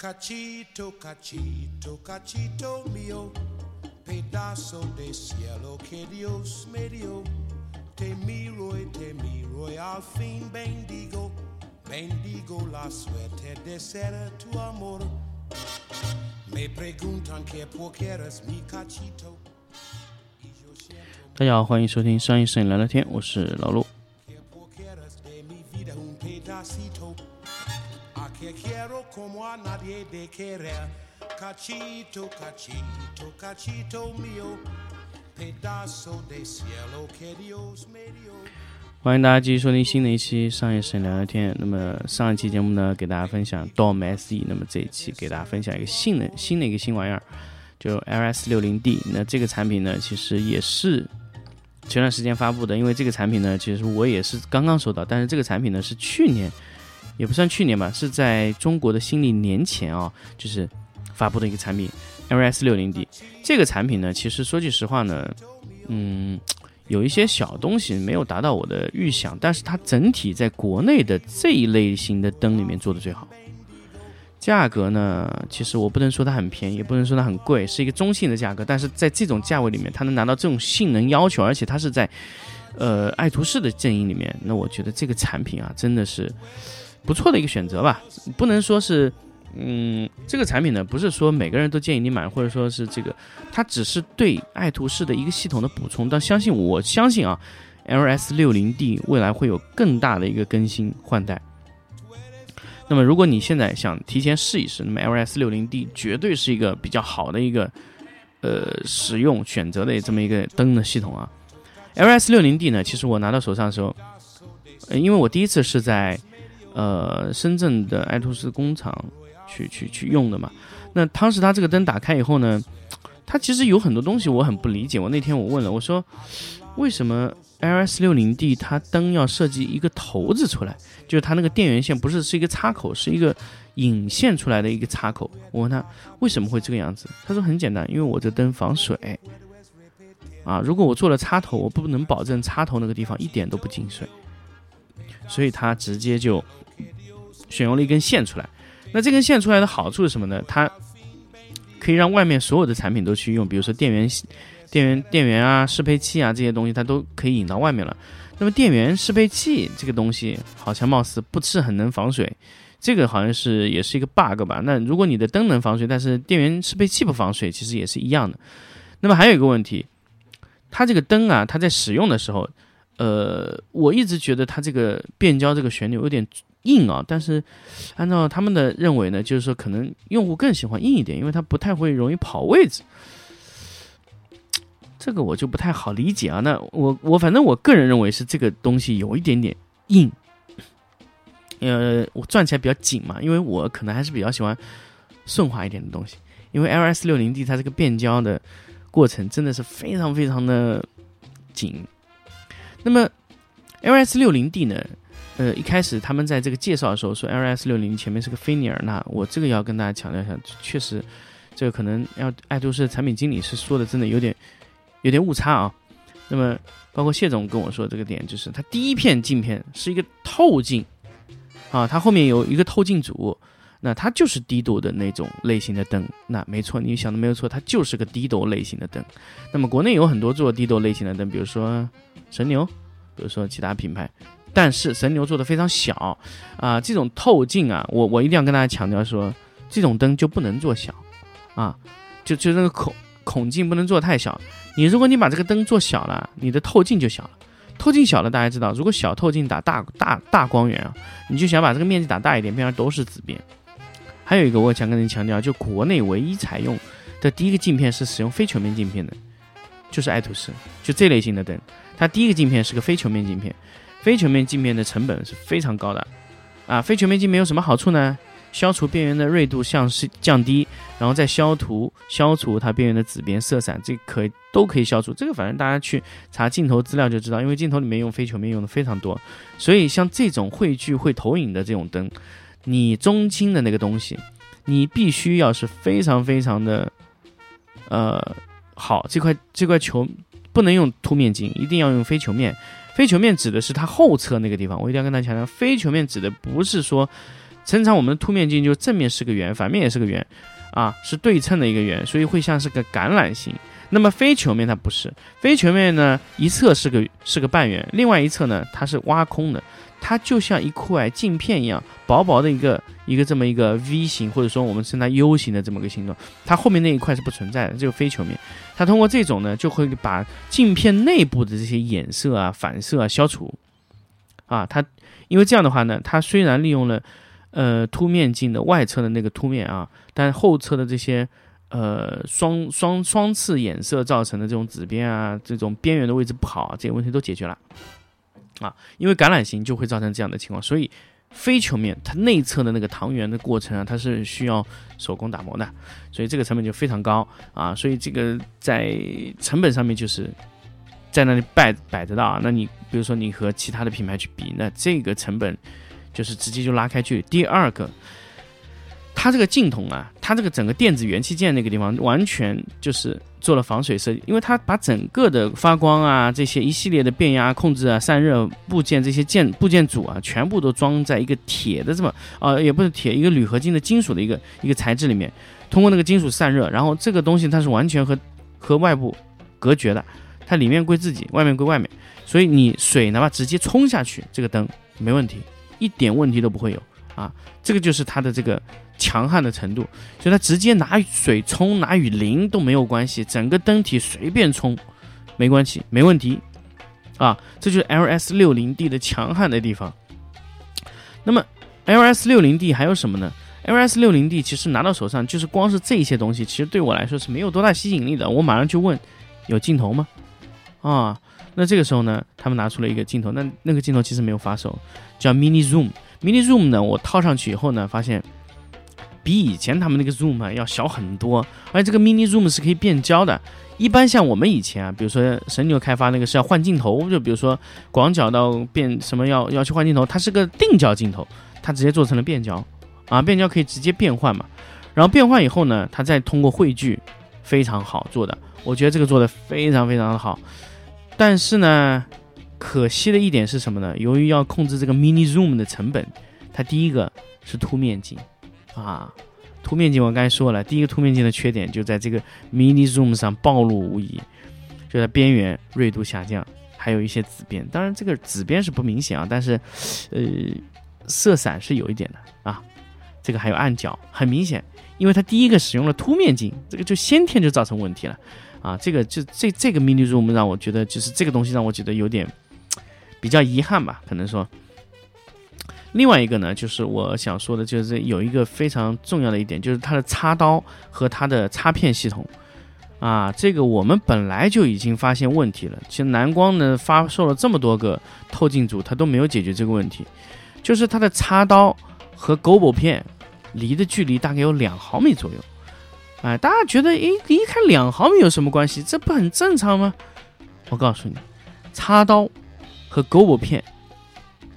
Cachito, cachito, cachito mio, pedazo de cielo que Dios me dio. Te miro y te miro y al fin bendigo, bendigo la suerte de ser tu amor. Me preguntan que por qué eres mi cachito. 大家好，欢迎收听商业摄影聊聊天，我是老陆。a nadie Dekere Kachi To cachito, cachito mío, pedazo de cielo Kedio's me dio. 欢迎大家继续收听新的一期上一神聊聊天。那么上一期节目呢，给大家分享 Dom SE。那么这一期给大家分享一个新的新的一个新玩意儿，就 LS 六零 D。那这个产品呢，其实也是前段时间发布的，因为这个产品呢，其实我也是刚刚收到，但是这个产品呢是去年。也不算去年吧，是在中国的新历年前啊、就是发布的一个产品 LS 六零 D。这个产品呢，其实说句实话呢，嗯。有一些小东西没有达到我的预想，但是它整体在国内的这一类型的灯里面做的最好。价格呢，其实我不能说它很便宜，也不能说它很贵，是一个中性的价格。但是在这种价位里面，它能拿到这种性能要求，而且它是在呃爱图仕的阵营里面，那我觉得这个产品啊，真的是不错的一个选择吧。不能说是，嗯，这个产品呢，不是说每个人都建议你买，或者说是这个，它只是对爱图仕的一个系统的补充。但相信我相信啊，LS 六零 D 未来会有更大的一个更新换代。那么，如果你现在想提前试一试，那么 LS 六零 D 绝对是一个比较好的一个呃使用选择的这么一个灯的系统啊。LS 六零 D 呢，其实我拿到手上的时候，呃，因为我第一次是在呃深圳的爱图仕工厂去去去用的嘛。那当时它这个灯打开以后呢，它其实有很多东西我很不理解。我那天我问了，我说为什么 LS 六零 D 它灯要设计一个头子出来？就是它那个电源线不是是一个插口，是一个引线出来的一个插口。我问他为什么会这个样子，他说很简单，因为我这灯防水。啊，如果我做了插头，我不能保证插头那个地方一点都不进水，所以他直接就选用了一根线出来。那这根线出来的好处是什么呢？它可以让外面所有的产品都去用，比如说电源、电源、电源啊、适配器啊这些东西，它都可以引到外面了。那么电源适配器这个东西好像貌似不是很能防水，这个好像是也是一个 bug 吧？那如果你的灯能防水，但是电源适配器不防水，其实也是一样的。那么还有一个问题，它这个灯啊，它在使用的时候，呃，我一直觉得它这个变焦这个旋钮有点硬啊，但是按照他们的认为呢，就是说可能用户更喜欢硬一点，因为它不太会容易跑位置。这个我就不太好理解啊。那我我反正我个人认为是这个东西有一点点硬，呃，我转起来比较紧嘛，因为我可能还是比较喜欢顺滑一点的东西。因为 LS 六零 D 它这个变焦的过程真的是非常非常的紧。那么 LS 六零 D 呢，呃，一开始他们在这个介绍的时候说 LS 六零前面是个菲涅尔，那我这个要跟大家强调一下，确实这个可能要爱图仕的产品经理是说的，真的有点有点误差啊。那么包括谢总跟我说这个点，就是它第一片镜片是一个透镜啊，它后面有一个透镜组。那它就是低度的那种类型的灯，那没错，你想的没有错，它就是个低度类型的灯。那么国内有很多做低度类型的灯，比如说神牛，比如说其他品牌，但是神牛做的非常小啊，这种透镜啊，我我一定要跟大家强调说，这种灯就不能做小啊，就就那个孔孔径不能做太小。你如果你把这个灯做小了，你的透镜就小了。透镜小了，大家知道，如果小透镜打大大大光源啊，你就想把这个面积打大一点，边上都是紫边。还有一个我想跟你强调，就国内唯一采用的第一个镜片是使用非球面镜片的，就是爱图仕，就这类型的灯，它第一个镜片是个非球面镜片。非球面镜片的成本是非常高的，啊，非球面镜片有什么好处呢？消除边缘的锐度像是降低，然后再消除消除它边缘的紫边色散，这可都可以消除。这个反正大家去查镜头资料就知道，因为镜头里面用非球面用的非常多，所以像这种汇聚会投影的这种灯。你中清的那个东西，你必须要是非常非常的，呃，好，这块这块球不能用凸面镜，一定要用非球面。非球面指的是它后侧那个地方，我一定要跟大家强调，非球面指的不是说正常我们的凸面镜就正面是个圆，反面也是个圆，啊，是对称的一个圆，所以会像是个橄榄形。那么非球面它不是，非球面呢一侧是个是个半圆，另外一侧呢它是挖空的，它就像一块镜片一样，薄薄的一个一个这么一个 V 型，或者说我们称它 U 型的这么个形状，它后面那一块是不存在的，这个非球面。它通过这种呢，就会把镜片内部的这些衍射啊、反射啊消除，啊，它因为这样的话呢，它虽然利用了呃凸面镜的外侧的那个凸面啊，但后侧的这些。呃，双双双次衍射造成的这种紫边啊，这种边缘的位置不好，这些问题都解决了啊。因为橄榄形就会造成这样的情况，所以非球面它内侧的那个糖圆的过程啊，它是需要手工打磨的，所以这个成本就非常高啊。所以这个在成本上面就是在那里摆摆着的啊。那你比如说你和其他的品牌去比，那这个成本就是直接就拉开去。第二个。它这个镜筒啊，它这个整个电子元器件那个地方完全就是做了防水设计，因为它把整个的发光啊这些一系列的变压控制啊散热部件这些件部件组啊，全部都装在一个铁的这么啊也不是铁一个铝合金的金属的一个一个材质里面，通过那个金属散热，然后这个东西它是完全和和外部隔绝的，它里面归自己，外面归外面，所以你水哪怕直接冲下去，这个灯没问题，一点问题都不会有啊，这个就是它的这个。强悍的程度，所以它直接拿水冲，拿雨淋都没有关系，整个灯体随便冲，没关系，没问题，啊，这就是 L S 六零 D 的强悍的地方。那么 L S 六零 D 还有什么呢？L S 六零 D 其实拿到手上就是光是这些东西，其实对我来说是没有多大吸引力的。我马上就问，有镜头吗？啊，那这个时候呢，他们拿出了一个镜头，那那个镜头其实没有发售，叫 Mini Zoom。Mini Zoom 呢，我套上去以后呢，发现。比以前他们那个 zoom 啊要小很多，而且这个 mini zoom 是可以变焦的。一般像我们以前啊，比如说神牛开发那个是要换镜头，就比如说广角到变什么要要去换镜头，它是个定焦镜头，它直接做成了变焦啊，变焦可以直接变换嘛。然后变换以后呢，它再通过汇聚，非常好做的，我觉得这个做的非常非常的好。但是呢，可惜的一点是什么呢？由于要控制这个 mini zoom 的成本，它第一个是凸面镜。啊，凸面镜我刚才说了，第一个凸面镜的缺点就在这个 mini zoom 上暴露无遗，就在边缘锐度下降，还有一些紫边。当然这个紫边是不明显啊，但是，呃，色散是有一点的啊。这个还有暗角，很明显，因为它第一个使用了凸面镜，这个就先天就造成问题了啊。这个就这这个 mini zoom 让我觉得就是这个东西让我觉得有点比较遗憾吧，可能说。另外一个呢，就是我想说的，就是有一个非常重要的一点，就是它的插刀和它的插片系统，啊，这个我们本来就已经发现问题了。其实蓝光呢发售了这么多个透镜组，它都没有解决这个问题，就是它的插刀和 GoPro 片离的距离大概有两毫米左右，哎，大家觉得，诶，离开两毫米有什么关系？这不很正常吗？我告诉你，插刀和 GoPro 片。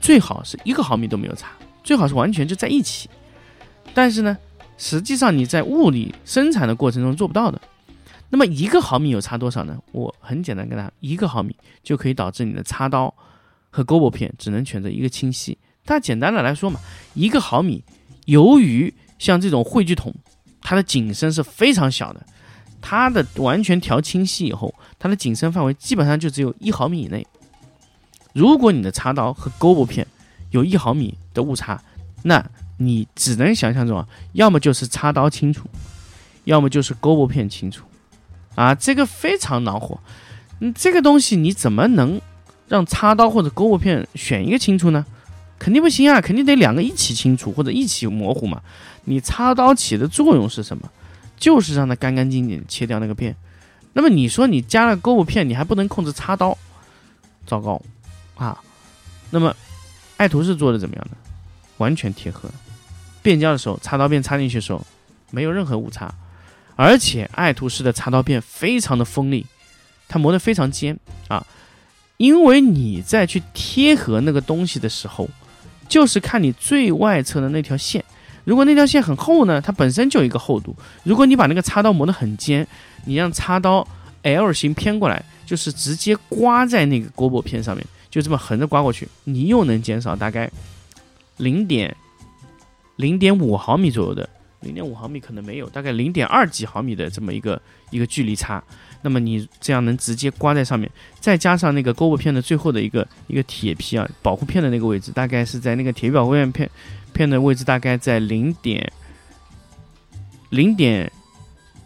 最好是一个毫米都没有差，最好是完全就在一起。但是呢，实际上你在物理生产的过程中做不到的。那么一个毫米有差多少呢？我很简单跟大家，一个毫米就可以导致你的插刀和 GOBO 片只能选择一个清晰。但简单的来说嘛，一个毫米，由于像这种汇聚筒，它的景深是非常小的，它的完全调清晰以后，它的景深范围基本上就只有一毫米以内。如果你的插刀和 GoPro 片有一毫米的误差，那你只能想象中啊，要么就是插刀清楚，要么就是 GoPro 片清楚，啊，这个非常恼火。嗯，这个东西你怎么能让插刀或者 GoPro 片选一个清楚呢？肯定不行啊，肯定得两个一起清楚或者一起模糊嘛。你插刀起的作用是什么？就是让它干干净净切掉那个片。那么你说你加了 GoPro 片，你还不能控制插刀，糟糕。啊，那么爱图是做的怎么样的？完全贴合，变焦的时候插刀片插进去的时候没有任何误差，而且爱图仕的插刀片非常的锋利，它磨得非常尖啊。因为你在去贴合那个东西的时候，就是看你最外侧的那条线，如果那条线很厚呢，它本身就有一个厚度；如果你把那个插刀磨得很尖，你让插刀 L 型偏过来，就是直接刮在那个锅簸片上面。就这么横着刮过去，你又能减少大概零点零点五毫米左右的，零点五毫米可能没有，大概零点二几毫米的这么一个一个距离差。那么你这样能直接刮在上面，再加上那个钩布片的最后的一个一个铁皮啊，保护片的那个位置，大概是在那个铁皮保护片片片的位置，大概在零点零点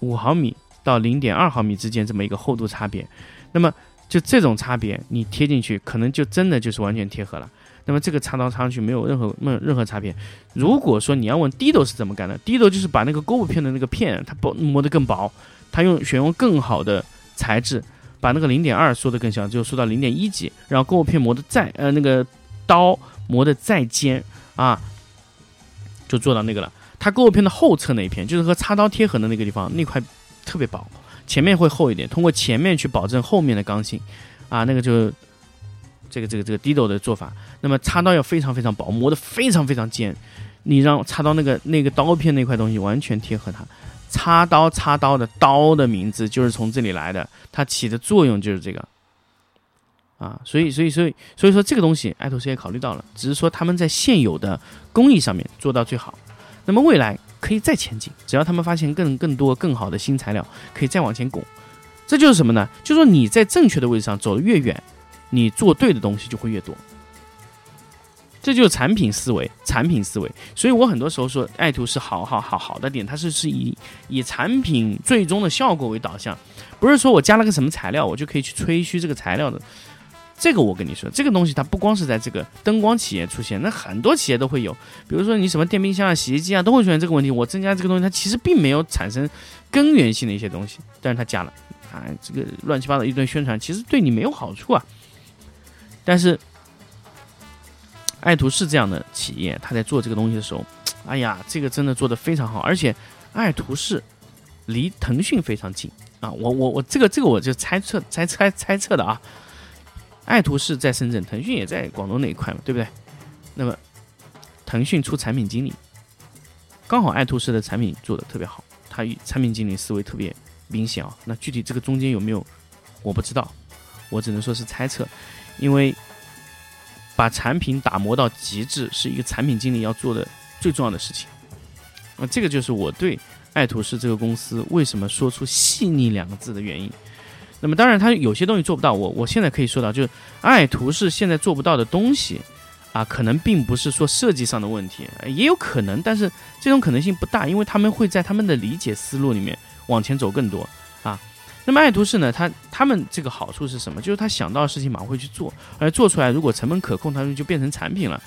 五毫米到零点二毫米之间这么一个厚度差别。那么就这种差别，你贴进去可能就真的就是完全贴合了。那么这个插刀插上去没有任何没有任何差别。如果说你要问低斗是怎么干的，低斗就是把那个钩布片的那个片它薄磨得更薄。它用选用更好的材质，把那个零点二缩得更小，就缩到零点一级，然后钩片磨得再呃那个刀磨得再尖啊，就做到那个了。它钩片的后侧那一片，就是和插刀贴合的那个地方那块特别薄，前面会厚一点，通过前面去保证后面的刚性。啊，那个就这个这个这个低斗的做法。那么插刀要非常非常薄，磨得非常非常尖，你让插刀那个那个刀片那块东西完全贴合它。插刀，插刀的刀的名字就是从这里来的，它起的作用就是这个，啊，所以，所以，所以，所以说这个东西，爱图斯也考虑到了，只是说他们在现有的工艺上面做到最好，那么未来可以再前进，只要他们发现更更多更好的新材料，可以再往前拱，这就是什么呢？就是说你在正确的位置上走得越远，你做对的东西就会越多。这就是产品思维，产品思维。所以我很多时候说，爱图是好好好好的点，它是是以以产品最终的效果为导向，不是说我加了个什么材料，我就可以去吹嘘这个材料的。这个我跟你说，这个东西它不光是在这个灯光企业出现，那很多企业都会有。比如说你什么电冰箱啊、洗衣机啊，都会出现这个问题。我增加这个东西，它其实并没有产生根源性的一些东西，但是它加了，啊，这个乱七八糟一顿宣传，其实对你没有好处啊。但是。爱图仕这样的企业，他在做这个东西的时候，哎呀，这个真的做的非常好，而且爱图仕离腾讯非常近啊！我我我这个这个我就猜测猜猜猜测的啊。爱图仕在深圳，腾讯也在广东那一块嘛，对不对？那么腾讯出产品经理，刚好爱图仕的产品做的特别好，他产品经理思维特别明显啊。那具体这个中间有没有，我不知道，我只能说是猜测，因为。把产品打磨到极致是一个产品经理要做的最重要的事情。那这个就是我对爱图仕这个公司为什么说出细腻两个字的原因。那么当然，它有些东西做不到。我我现在可以说到，就是爱图仕现在做不到的东西啊，可能并不是说设计上的问题，也有可能，但是这种可能性不大，因为他们会在他们的理解思路里面往前走更多啊。那么爱图仕呢？他他们这个好处是什么？就是他想到的事情马上会去做，而做出来如果成本可控，他们就变成产品了。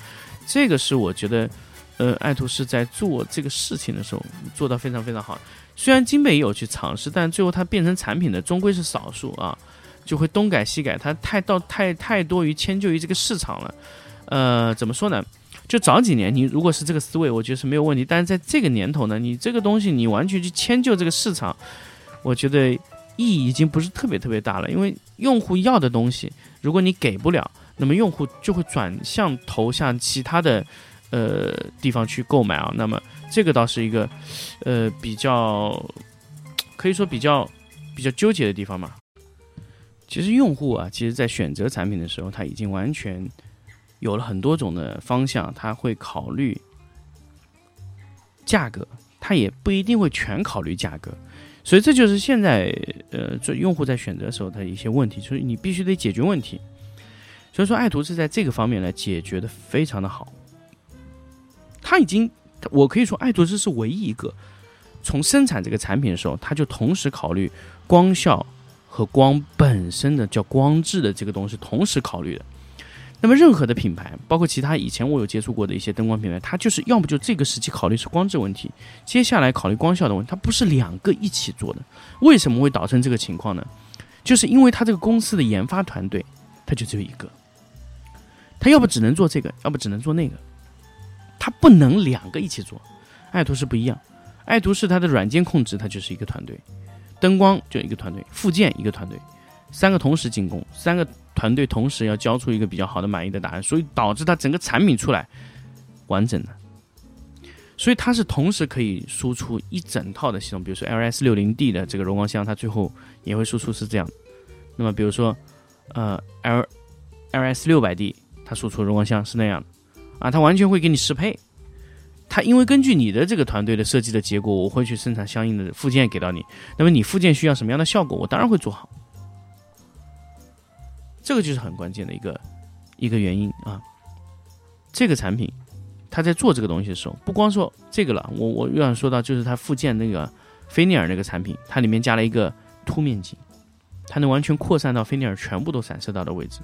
这个是我觉得，呃，爱图仕在做这个事情的时候做到非常非常好。虽然金贝也有去尝试，但最后它变成产品的终归是少数啊，就会东改西改，它太到太太多于迁就于这个市场了。呃，怎么说呢？就早几年你如果是这个思维，我觉得是没有问题。但是在这个年头呢，你这个东西你完全去迁就这个市场，我觉得。意义已经不是特别特别大了，因为用户要的东西，如果你给不了，那么用户就会转向投向其他的呃地方去购买啊。那么这个倒是一个呃比较可以说比较比较纠结的地方嘛。其实用户啊，其实在选择产品的时候，他已经完全有了很多种的方向，他会考虑价格，他也不一定会全考虑价格。所以这就是现在，呃，做用户在选择的时候的一些问题，所以你必须得解决问题。所以说，爱图是在这个方面来解决的非常的好。他已经，我可以说，爱图仕是唯一一个从生产这个产品的时候，他就同时考虑光效和光本身的叫光质的这个东西同时考虑的。那么任何的品牌，包括其他以前我有接触过的一些灯光品牌，它就是要么就这个时期考虑是光质问题，接下来考虑光效的问题，它不是两个一起做的。为什么会导成这个情况呢？就是因为它这个公司的研发团队，它就只有一个，它要不只能做这个，要不只能做那个，它不能两个一起做。爱图仕不一样，爱图仕它的软件控制它就是一个团队，灯光就一个团队，附件一个团队。三个同时进攻，三个团队同时要交出一个比较好的满意的答案，所以导致它整个产品出来完整的。所以它是同时可以输出一整套的系统，比如说 LS 六零 D 的这个柔光箱，它最后也会输出是这样。那么比如说，呃，L LS 六百 D 它输出柔光箱是那样的，啊，它完全会给你适配。它因为根据你的这个团队的设计的结果，我会去生产相应的附件给到你。那么你附件需要什么样的效果，我当然会做好。这个就是很关键的一个一个原因啊。这个产品，它在做这个东西的时候，不光说这个了，我我又想说到就是它附件那个菲涅尔那个产品，它里面加了一个凸面镜，它能完全扩散到菲涅尔全部都散射到的位置。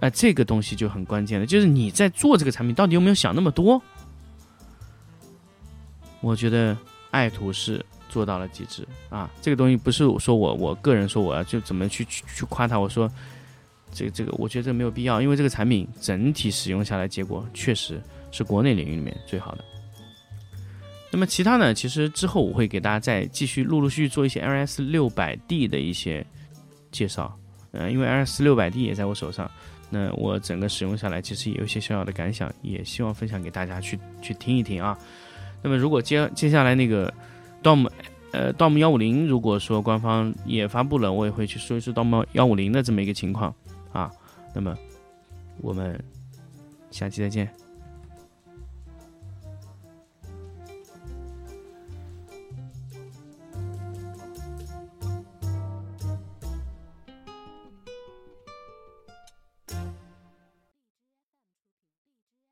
啊，这个东西就很关键了，就是你在做这个产品，到底有没有想那么多？我觉得爱图是做到了极致啊！这个东西不是我说我我个人说我要就怎么去去去夸他，我说这个这个，我觉得这没有必要，因为这个产品整体使用下来，结果确实是国内领域里面最好的。那么其他呢？其实之后我会给大家再继续陆陆续续做一些 LS 六百 D 的一些介绍，嗯，因为 LS 六百 D 也在我手上。那我整个使用下来，其实也有一些小小的感想，也希望分享给大家去去听一听啊。那么如果接接下来那个 DOM，呃，DOM 幺五零，如果说官方也发布了，我也会去说一说 DOM 幺五零的这么一个情况啊。那么我们下期再见。